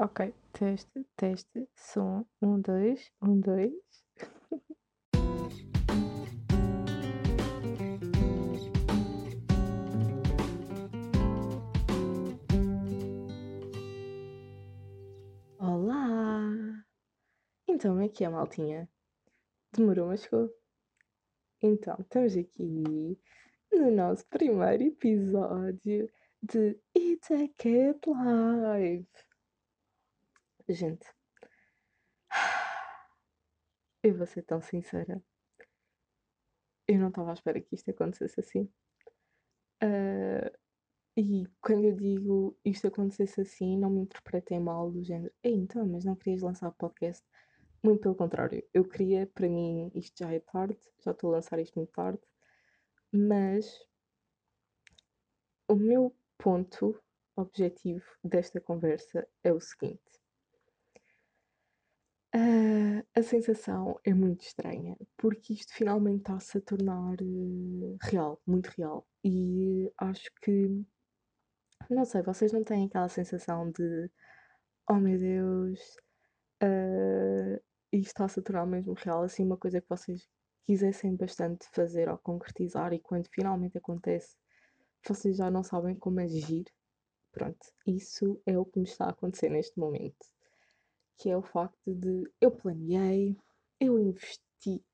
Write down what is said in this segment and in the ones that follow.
Ok, teste, teste, som, um, dois, um, dois. Olá! Então, aqui é a maltinha. Demorou, mas chegou. Então, estamos aqui no nosso primeiro episódio de It's a Cat Live. Gente, eu vou ser tão sincera. Eu não estava à espera que isto acontecesse assim. Uh, e quando eu digo isto acontecesse assim, não me interpretem mal do género. Então, mas não querias lançar o podcast? Muito pelo contrário. Eu queria, para mim, isto já é tarde, já estou a lançar isto muito tarde. Mas o meu ponto objetivo desta conversa é o seguinte. Uh, a sensação é muito estranha, porque isto finalmente está-se a tornar uh, real, muito real. E acho que, não sei, vocês não têm aquela sensação de oh meu Deus, uh, isto está-se a tornar mesmo real, assim, uma coisa que vocês quisessem bastante fazer ou concretizar e quando finalmente acontece, vocês já não sabem como agir. Pronto, isso é o que me está a acontecer neste momento que é o facto de eu planeei, eu investi,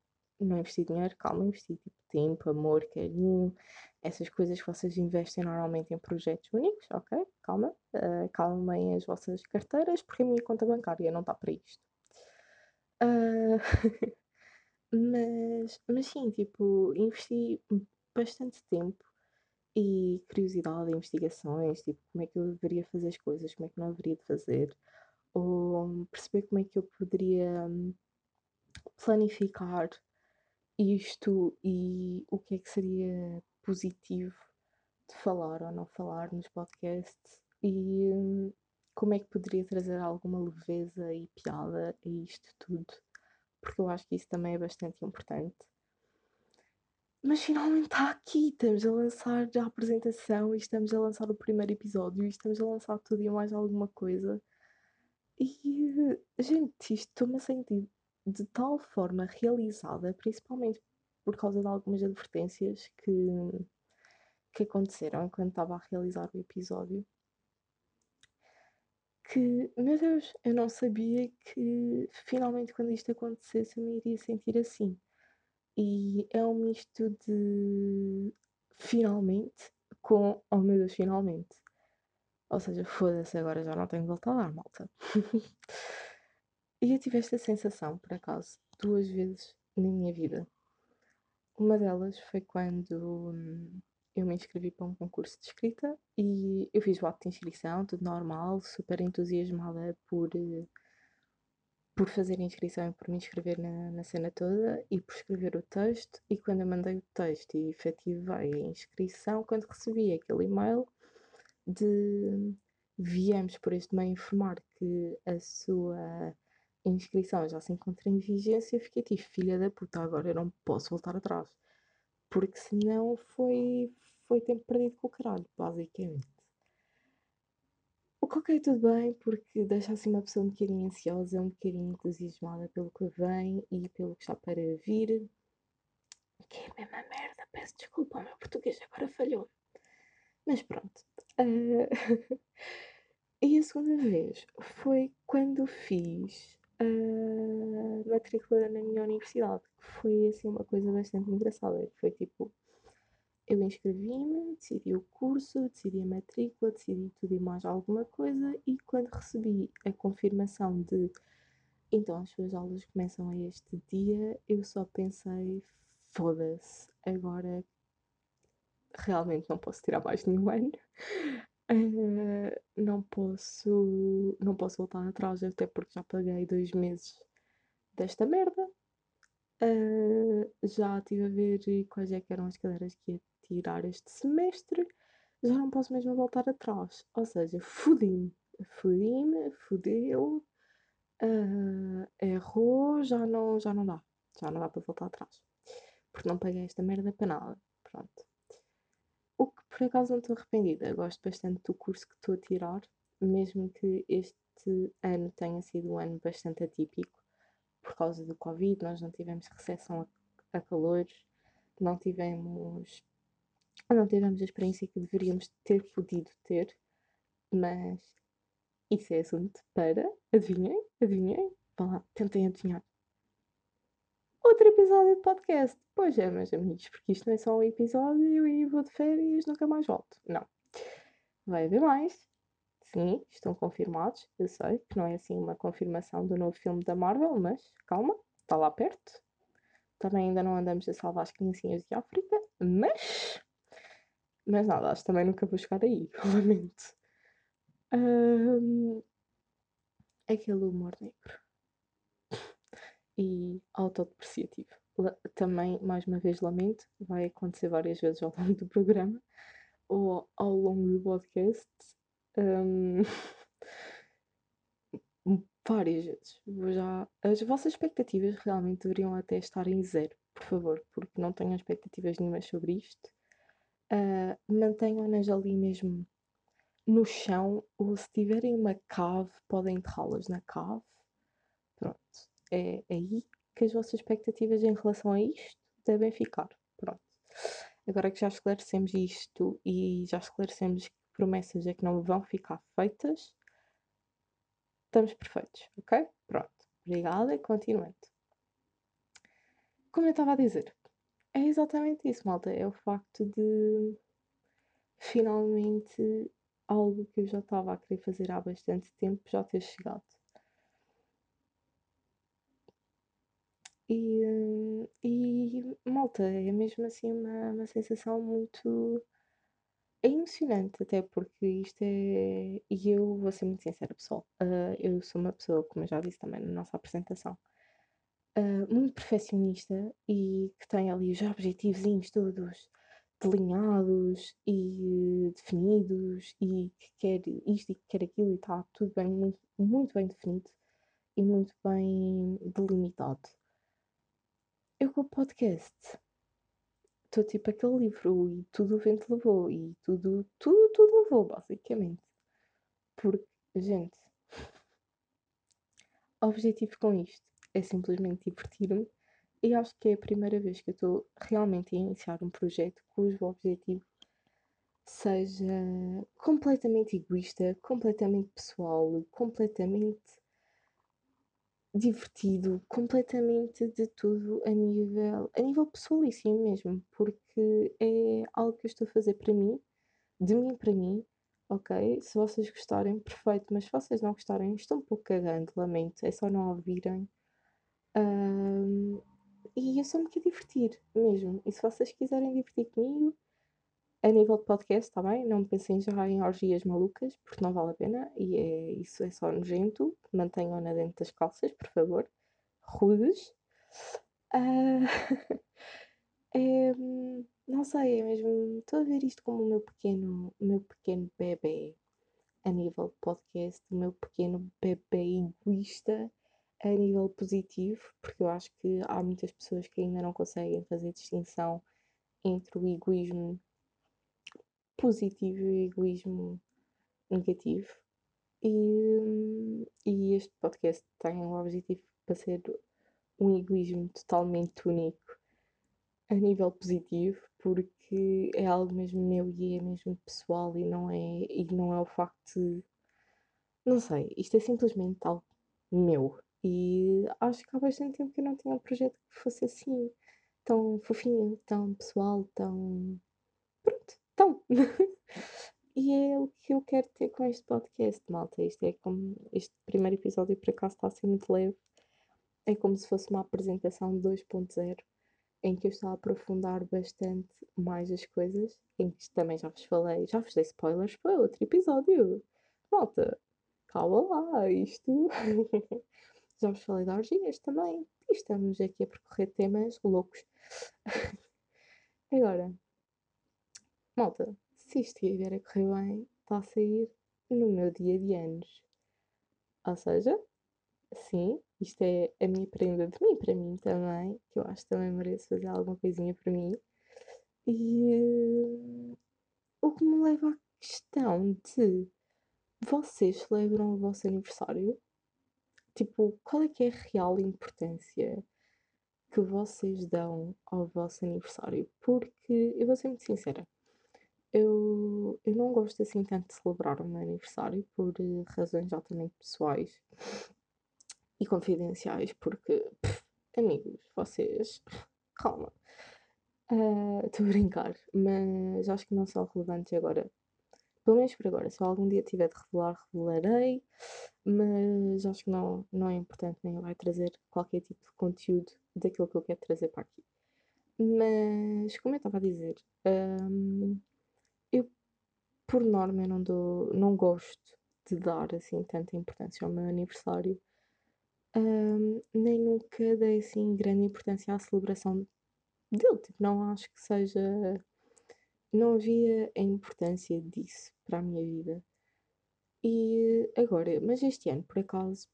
não investi dinheiro, calma, investi tipo tempo, amor, carinho, essas coisas que vocês investem normalmente em projetos únicos, ok? Calma, uh, calmem as vossas carteiras, porque a minha conta bancária não está para isto. Uh, mas, mas sim, tipo, investi bastante tempo e curiosidade, investigações, tipo, como é que eu deveria fazer as coisas, como é que não deveria de fazer ou perceber como é que eu poderia hum, planificar isto e o que é que seria positivo de falar ou não falar nos podcasts e hum, como é que poderia trazer alguma leveza e piada a isto tudo, porque eu acho que isso também é bastante importante. Mas finalmente está aqui, estamos a lançar a apresentação e estamos a lançar o primeiro episódio e estamos a lançar tudo e mais alguma coisa. E, gente, estou-me a sentir de tal forma realizada, principalmente por causa de algumas advertências que, que aconteceram enquanto estava a realizar o episódio. Que, meu Deus, eu não sabia que finalmente quando isto acontecesse eu me iria sentir assim. E é um misto de finalmente com oh meu Deus, finalmente. Ou seja, foda-se, agora já não tenho volta a dar, malta. e eu tive esta sensação, por acaso, duas vezes na minha vida. Uma delas foi quando hum, eu me inscrevi para um concurso de escrita e eu fiz o ato de inscrição, tudo normal, super entusiasmada por, por fazer a inscrição e por me inscrever na, na cena toda e por escrever o texto. E quando eu mandei o texto e efetivei a inscrição, quando recebi aquele e-mail, de viemos por este meio informar que a sua inscrição já se encontra em vigência, fiquei tipo, filha da puta, agora eu não posso voltar atrás. Porque senão foi, foi tempo perdido com o caralho, basicamente. O que tudo bem, porque deixa assim uma pessoa um bocadinho ansiosa, um bocadinho entusiasmada pelo que vem e pelo que está para vir. Que é a mesma merda, peço desculpa, o meu português agora falhou. Mas pronto. Uh, e a segunda vez foi quando fiz a matrícula na minha universidade, que foi assim uma coisa bastante engraçada. Foi tipo, eu inscrevi-me, decidi o curso, decidi a matrícula, decidi tudo e mais alguma coisa, e quando recebi a confirmação de então as suas aulas começam a este dia, eu só pensei, foda-se, agora realmente não posso tirar mais nenhum ano. Uh, não posso não posso voltar atrás, até porque já paguei dois meses desta merda. Uh, já estive a ver quais é eram as cadeiras que ia tirar este semestre. Já não posso mesmo voltar atrás. Ou seja. Fudi-me, fudeu. Uh, errou, já não, já não dá. Já não dá para voltar atrás. Porque não paguei esta merda para nada. Pronto. O que por acaso não estou arrependida. Gosto bastante do curso que estou a tirar, mesmo que este ano tenha sido um ano bastante atípico por causa do Covid, nós não tivemos recepção a, a calores, não tivemos, não tivemos a experiência que deveríamos ter podido ter, mas isso é assunto para, adivinhem, adivinhem, vá lá, tentem adivinhar. Outro episódio de podcast. Pois é, meus amigos, porque isto não é só um episódio e vou de férias nunca mais volto. Não. Vai haver mais. Sim, estão confirmados. Eu sei que não é assim uma confirmação do novo filme da Marvel, mas calma, está lá perto. Também ainda não andamos a salvar as criancinhas de África, mas. Mas nada, acho que também nunca vou chegar aí, lamento. Um, aquele humor negro e autodepreciativo. Também, mais uma vez, lamento, vai acontecer várias vezes ao longo do programa ou ao longo do podcast. Um, várias vezes. Já, as vossas expectativas realmente deveriam até estar em zero, por favor, porque não tenho expectativas nenhumas sobre isto. Uh, Mantenham-nas ali mesmo no chão, ou se tiverem uma cave, podem enterrá-las na cave. Pronto, é aí que as vossas expectativas em relação a isto devem ficar. Pronto. Agora que já esclarecemos isto e já esclarecemos que promessas é que não vão ficar feitas, estamos perfeitos, ok? Pronto. Obrigada e continuando. Como eu estava a dizer, é exatamente isso, malta. É o facto de finalmente algo que eu já estava a querer fazer há bastante tempo já ter chegado. E, e malta, é mesmo assim uma, uma sensação muito. É emocionante, até porque isto é. E eu vou ser muito sincera, pessoal. Uh, eu sou uma pessoa, como eu já disse também na nossa apresentação, uh, muito perfeccionista e que tem ali os objetivos todos delineados e definidos e que quer isto e que quer aquilo e está tudo bem, muito, muito bem definido e muito bem delimitado. Eu com o podcast estou tipo aquele livro e tudo o vento levou e tudo, tudo, tudo levou, basicamente. Porque, gente, o objetivo com isto é simplesmente divertir-me e acho que é a primeira vez que eu estou realmente a iniciar um projeto cujo objetivo seja completamente egoísta, completamente pessoal, completamente divertido, completamente de tudo a nível, a nível pessoalíssimo mesmo, porque é algo que eu estou a fazer para mim, de mim para mim, ok? Se vocês gostarem, perfeito, mas se vocês não gostarem, estou um pouco cagando, lamento, é só não ouvirem. Um, e eu só me quero divertir mesmo. E se vocês quiserem divertir comigo, a nível de podcast, está bem? Não pensem já em orgias malucas, porque não vale a pena. E é, isso é só nojento. Mantenham-na dentro das calças, por favor. Rudes. Uh, é, não sei, é mesmo. Estou a ver isto como o meu pequeno, meu pequeno bebê a nível de podcast, o meu pequeno bebê egoísta a nível positivo, porque eu acho que há muitas pessoas que ainda não conseguem fazer distinção entre o egoísmo positivo e egoísmo negativo. E, e este podcast tem o objetivo para ser um egoísmo totalmente único a nível positivo, porque é algo mesmo meu e é mesmo pessoal e não é, e não é o facto de. Não sei, isto é simplesmente algo meu. E acho que há bastante tempo que eu não tinha um projeto que fosse assim, tão fofinho, tão pessoal, tão. Pronto, tão. e é o que eu quero ter com este podcast, malta. Isto é como. Este primeiro episódio, por acaso, está a ser muito leve. É como se fosse uma apresentação 2.0 em que eu estou a aprofundar bastante mais as coisas, em que também já vos falei, já vos dei spoilers para outro episódio. Malta, calma lá, isto Já vos falei de orgias também. E estamos aqui a percorrer temas loucos. Agora, malta, se isto estiver a correr bem, está a sair no meu dia de anos. Ou seja, sim, isto é a minha prenda de mim, para mim também, que eu acho que também mereço fazer alguma coisinha para mim. E uh, o que me leva à questão de vocês celebram o vosso aniversário? Tipo, qual é que é a real importância que vocês dão ao vosso aniversário? Porque, eu vou ser muito sincera, eu, eu não gosto assim tanto de celebrar o meu aniversário por eh, razões altamente pessoais e confidenciais, porque, pff, amigos, vocês, calma, ah, estou uh, a brincar, mas acho que não são relevantes agora. Pelo menos por agora, se eu algum dia tiver de revelar, revelarei, mas acho que não, não é importante, nem vai trazer qualquer tipo de conteúdo daquilo que eu quero trazer para aqui. Mas, como eu estava a dizer, um, por norma, eu não, dou, não gosto de dar assim tanta importância ao meu aniversário. Um, nem nunca dei assim grande importância à celebração dele. Tipo, não acho que seja. Não havia a importância disso para a minha vida. E agora, mas este ano, por acaso,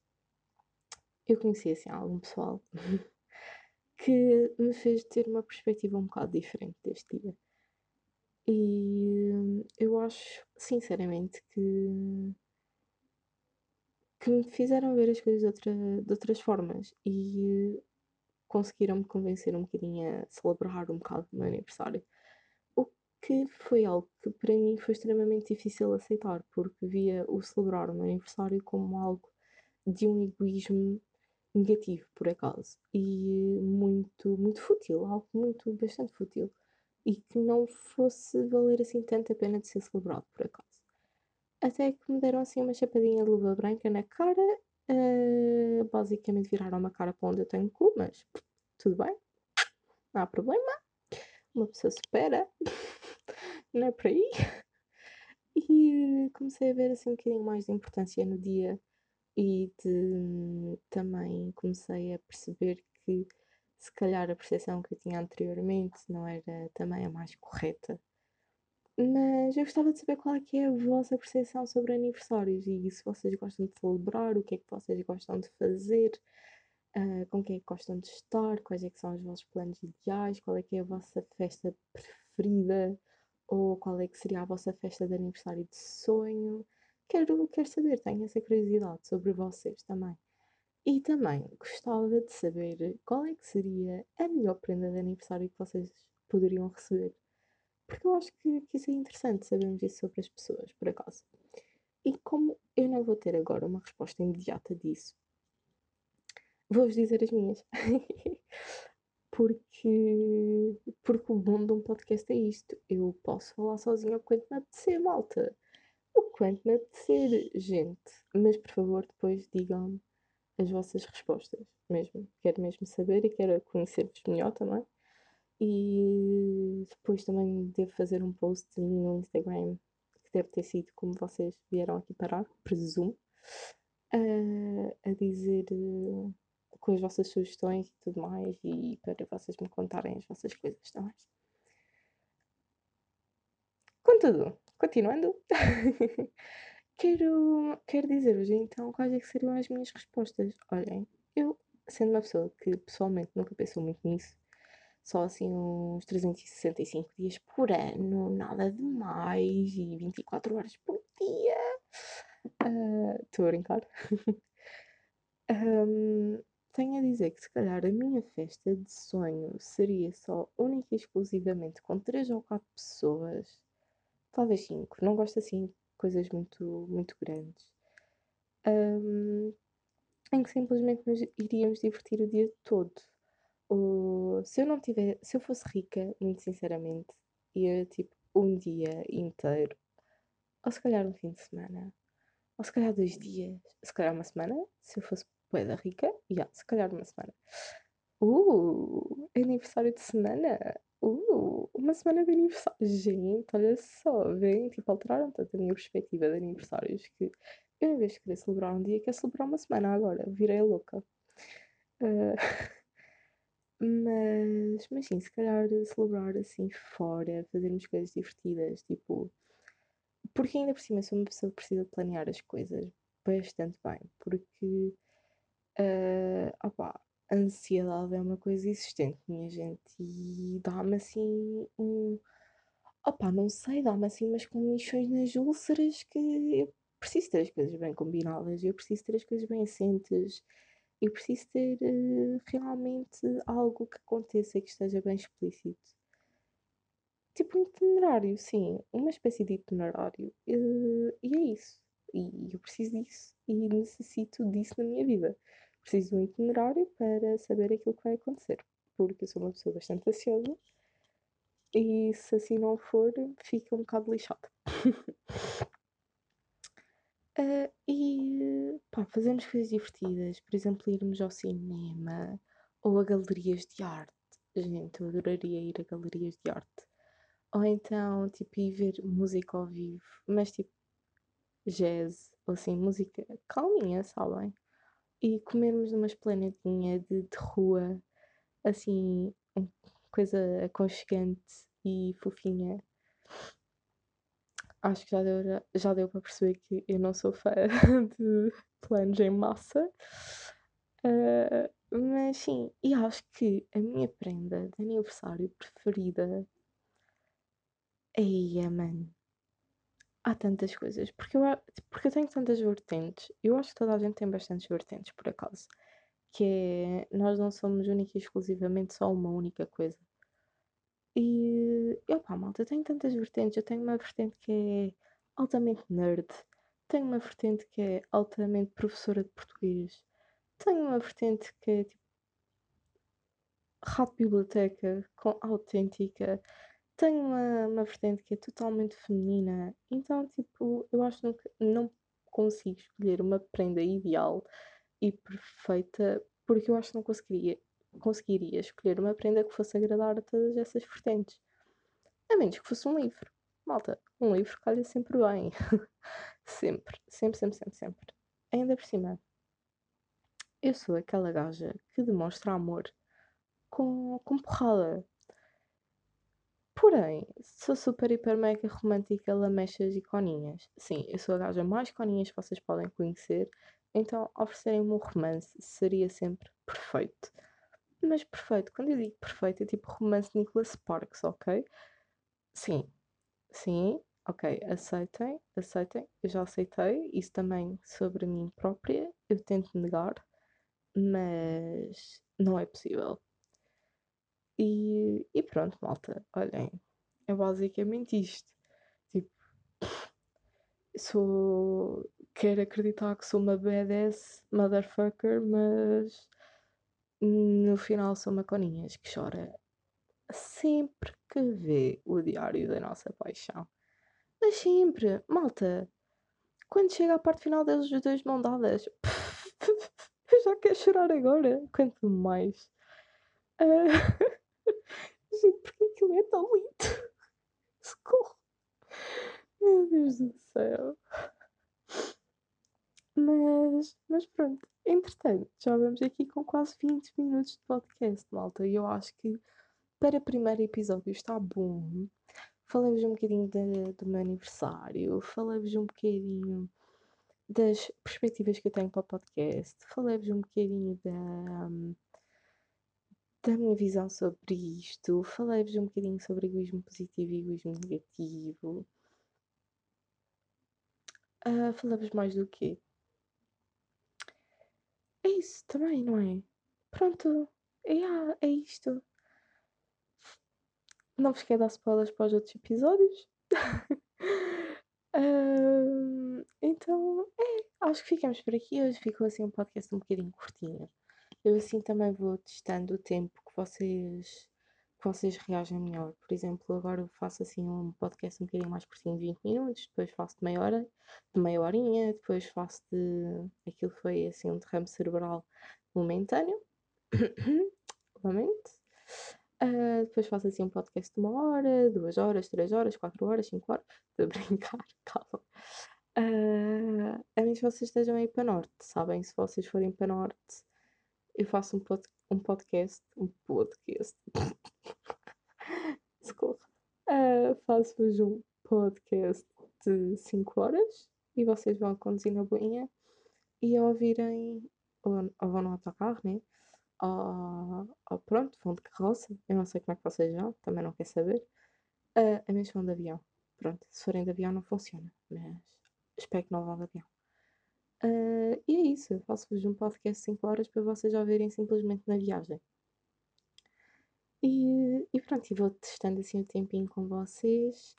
eu conheci assim algum pessoal que me fez ter uma perspectiva um bocado diferente deste dia. E eu acho, sinceramente, que, que me fizeram ver as coisas de, outra, de outras formas e conseguiram-me convencer um bocadinho a celebrar um bocado o meu aniversário. O que foi algo que para mim foi extremamente difícil aceitar, porque via o celebrar o meu aniversário como algo de um egoísmo negativo, por acaso, e muito, muito fútil, algo muito, bastante fútil e que não fosse valer assim tanto a pena de ser celebrado, por acaso. Até que me deram assim uma chapadinha de luva branca na cara, uh, basicamente viraram uma cara para onde eu tenho cu, mas tudo bem, não há problema, uma pessoa supera, não é por aí. E comecei a ver assim um bocadinho mais de importância no dia e de, também comecei a perceber que se calhar a percepção que eu tinha anteriormente não era também a mais correta. Mas eu gostava de saber qual é que é a vossa percepção sobre aniversários e se vocês gostam de celebrar, o que é que vocês gostam de fazer, uh, com quem é que gostam de estar, quais é que são os vossos planos ideais, qual é que é a vossa festa preferida ou qual é que seria a vossa festa de aniversário de sonho. Quero, quero saber, tenho essa curiosidade sobre vocês também. E também gostava de saber qual é que seria a melhor prenda de aniversário que vocês poderiam receber. Porque eu acho que, que isso é interessante sabermos isso sobre as pessoas, por acaso. E como eu não vou ter agora uma resposta imediata disso, vou-vos dizer as minhas. porque, porque o bom de um podcast é isto. Eu posso falar sozinha o quanto me apetecer, malta. O quanto me apetecer, gente. Mas por favor, depois digam-me as vossas respostas, mesmo. Quero mesmo saber e quero conhecer-vos melhor também. E depois também devo fazer um post no Instagram, que deve ter sido como vocês vieram aqui parar, presumo, a, dizer uh, com as vossas sugestões e tudo mais, e para vocês me contarem as vossas coisas também. Contudo, continuando. Quero, quero dizer-vos então quais é que seriam as minhas respostas. Olhem, eu, sendo uma pessoa que pessoalmente nunca pensou muito nisso, só assim uns 365 dias por ano, nada de mais, e 24 horas por dia. Ah, estou uh, a brincar. um, tenho a dizer que se calhar a minha festa de sonho seria só única e exclusivamente com 3 ou 4 pessoas, talvez 5. Não gosto assim coisas muito, muito grandes. Um, em que simplesmente nos iríamos divertir o dia todo. Ou, se eu não tiver, se eu fosse rica, muito sinceramente, ia tipo um dia inteiro, ou se calhar um fim de semana, ou se calhar dois dias, se calhar uma semana, se eu fosse poeda rica, yeah, se calhar uma semana. Uh, aniversário de semana! Uh, uma semana de aniversário. Gente, olha só, vem, tipo, alteraram tanto a minha perspectiva de aniversários que eu, em vez de querer celebrar um dia, quero celebrar uma semana agora. Virei louca. Uh, mas, mas sim, se calhar celebrar assim fora, fazermos coisas divertidas, tipo. Porque ainda por cima sou uma pessoa que precisa planear as coisas bastante bem. Porque. Uh, opa, a ansiedade é uma coisa existente, minha gente, e dá-me assim um. Opá, não sei, dá-me assim umas comichões nas úlceras que preciso ter as coisas bem combinadas, eu preciso ter as coisas bem assentes, eu preciso ter uh, realmente algo que aconteça que esteja bem explícito. Tipo um itinerário, sim, uma espécie de itinerário. Uh, e é isso. E eu preciso disso e necessito disso na minha vida. Preciso de um itinerário para saber aquilo que vai acontecer, porque eu sou uma pessoa bastante ansiosa e se assim não for, fica um bocado lixada. Uh, e pá, fazemos coisas divertidas, por exemplo, irmos ao cinema ou a galerias de arte. Gente, eu adoraria ir a galerias de arte. Ou então, tipo, ir ver música ao vivo, mas tipo, jazz, ou assim, música calminha, sabem? E comermos numa esplanadinha de, de rua, assim, coisa aconchegante e fofinha acho que já deu, já deu para perceber que eu não sou fã de planos em massa. Uh, mas sim, e acho que a minha prenda de aniversário preferida é Yemen. Há tantas coisas, porque eu, porque eu tenho tantas vertentes. Eu acho que toda a gente tem bastantes vertentes, por acaso. Que é, nós não somos única e exclusivamente só uma única coisa. E, opá, malta, eu tenho tantas vertentes. Eu tenho uma vertente que é altamente nerd, tenho uma vertente que é altamente professora de português, tenho uma vertente que é tipo rato biblioteca com autêntica, tenho uma, uma vertente que é totalmente feminina. Então, tipo, eu acho que nunca, não consigo escolher uma prenda ideal e perfeita porque eu acho que não conseguiria conseguiria escolher uma prenda que fosse agradar a todas essas vertentes. A menos que fosse um livro. Malta, um livro calha sempre bem. sempre, sempre, sempre, sempre, sempre. Ainda por cima, eu sou aquela gaja que demonstra amor com, com porrada. Porém, sou super, hiper, mega romântica, lamechas e coninhas. Sim, eu sou a gaja mais coninhas que vocês podem conhecer, então oferecerem-me um romance seria sempre perfeito. Mas perfeito, quando eu digo perfeito, é tipo romance Nicholas Sparks, ok? Sim, sim, ok, aceitem, aceitem, eu já aceitei, isso também sobre mim própria, eu tento negar, mas não é possível. E, e pronto, malta, olhem, é basicamente isto. Tipo, sou. Quero acreditar que sou uma badass motherfucker, mas no final sou uma coninhas que chora sempre que vê o diário da nossa paixão. Mas sempre, malta, quando chega à parte final deles os dois mão dadas, eu já quero chorar agora, quanto mais. Uh... Gente, porque aquilo é tão lindo? Socorro! Meu Deus do céu! Mas, mas pronto, entretanto, já vamos aqui com quase 20 minutos de podcast, malta. E eu acho que para o primeiro episódio está bom. Falei-vos um bocadinho de, do meu aniversário, falei-vos um bocadinho das perspectivas que eu tenho para o podcast, falei-vos um bocadinho da, da minha visão sobre isto, falei-vos um bocadinho sobre egoísmo positivo e egoísmo negativo. Uh, falei-vos mais do que é isso também, não é? Pronto, é, ah, é isto. Não vos quero dar spoilers para os outros episódios. então, é, acho que ficamos por aqui. Hoje ficou assim um podcast um bocadinho curtinho. Eu assim também vou testando o tempo que vocês que vocês reagem melhor. Por exemplo, agora eu faço assim um podcast um bocadinho mais curtinho de 20 minutos, depois faço de meia hora, de meia horinha, depois faço de. aquilo foi assim um derrame cerebral momentâneo. Lamento. Uh, depois faço assim um podcast de uma hora, duas horas, três horas, quatro horas, cinco horas. Estou a brincar, calma. Uh, a menos que vocês estejam aí para norte, sabem? Se vocês forem para norte, eu faço um podcast um podcast, um podcast, desculpa, uh, faço-vos um podcast de 5 horas e vocês vão conduzir na boinha e a ouvirem, ou, ou vão no autocarro, né? Ou, ou, pronto, vão de carroça, eu não sei como é que vocês vão, também não quero saber. Uh, a mesma vão de avião, pronto, se forem de avião não funciona, mas espero que não vão de avião. Uh, e é isso, eu faço-vos um podcast 5 horas para vocês já verem simplesmente na viagem. E, e pronto, e vou testando assim o um tempinho com vocês,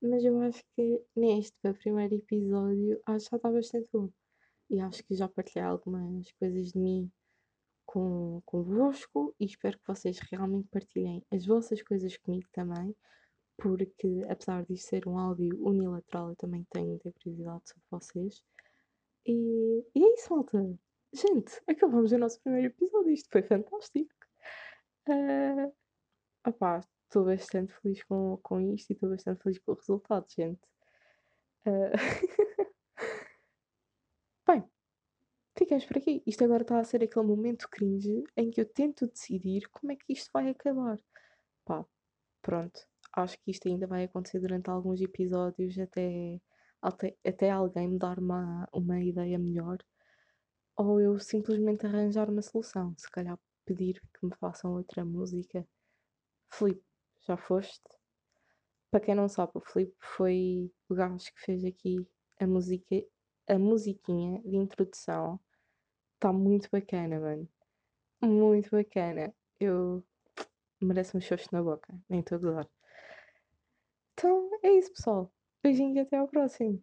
mas eu acho que neste, para o primeiro episódio, acho que já está bastante bom. E acho que já partilhei algumas coisas de mim com, convosco e espero que vocês realmente partilhem as vossas coisas comigo também, porque apesar disto ser um áudio unilateral, eu também tenho muita curiosidade sobre vocês. E, e é isso, malta. Gente, acabamos o nosso primeiro episódio. Isto foi fantástico. Uh, estou bastante feliz com, com isto e estou bastante feliz com o resultado, gente. Uh... Bem, ficamos por aqui. Isto agora está a ser aquele momento cringe em que eu tento decidir como é que isto vai acabar. Pá, pronto. Acho que isto ainda vai acontecer durante alguns episódios até, até, até alguém me dar uma, uma ideia melhor. Ou eu simplesmente arranjar uma solução. Se calhar pedir que me façam outra música. Filipe, já foste? Para quem não sabe, o Filipe foi o gajo que fez aqui a música, a musiquinha de introdução. Está muito bacana, mano. Muito bacana. Eu mereço um xoxo na boca, nem estou a gozar. Então é isso, pessoal. Beijinho e até ao próximo.